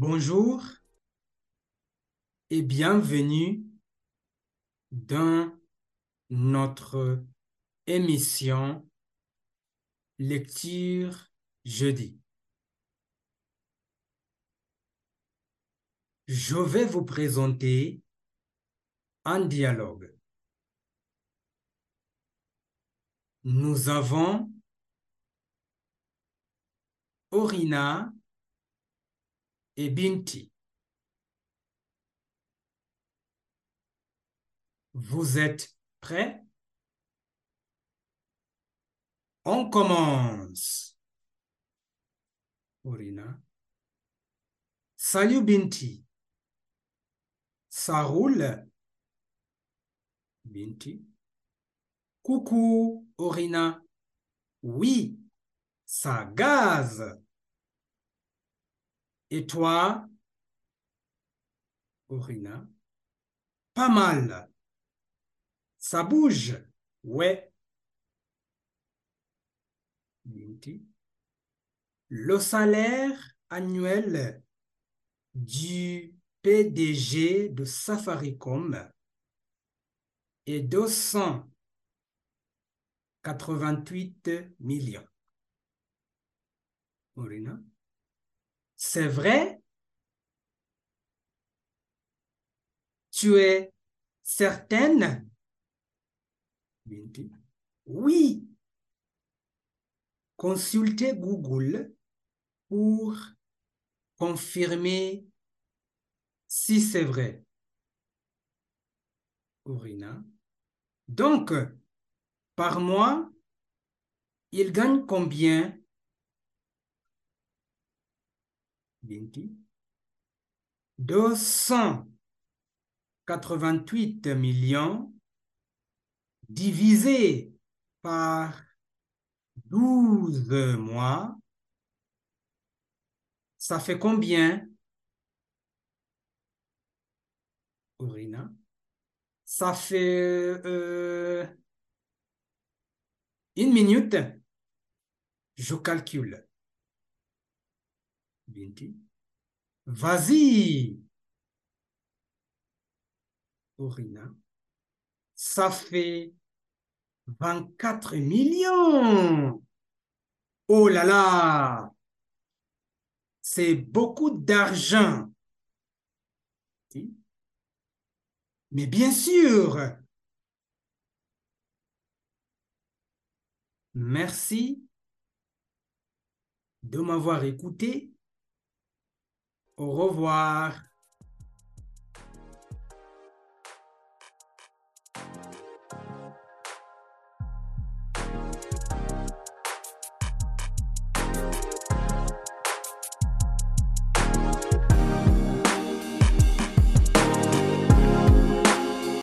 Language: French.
Bonjour et bienvenue dans notre émission Lecture jeudi. Je vais vous présenter un dialogue. Nous avons Orina et Binti. Vous êtes prêts? On commence. Orina. Salut Binti. Ça roule? Binti. Coucou Orina. Oui, ça gaze. Et toi Orina? Pas mal. Ça bouge? Ouais. Le salaire annuel du PDG de Safaricom est 288 millions. Orina? C'est vrai? Tu es certaine? Oui. Consultez Google pour confirmer si c'est vrai. Orina. Donc, par mois, il gagne combien? Binti. 288 millions divisé par 12 mois, ça fait combien? Orina. Ça fait euh, une minute. Je calcule. Binti. Vas-y. Orina. Ça fait 24 millions. Oh là là. C'est beaucoup d'argent. Mais bien sûr. Merci de m'avoir écouté. Au revoir.